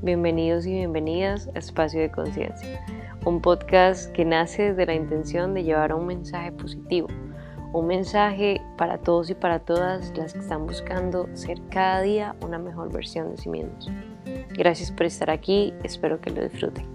Bienvenidos y bienvenidas a Espacio de Conciencia, un podcast que nace desde la intención de llevar un mensaje positivo, un mensaje para todos y para todas las que están buscando ser cada día una mejor versión de sí mismos. Gracias por estar aquí, espero que lo disfruten.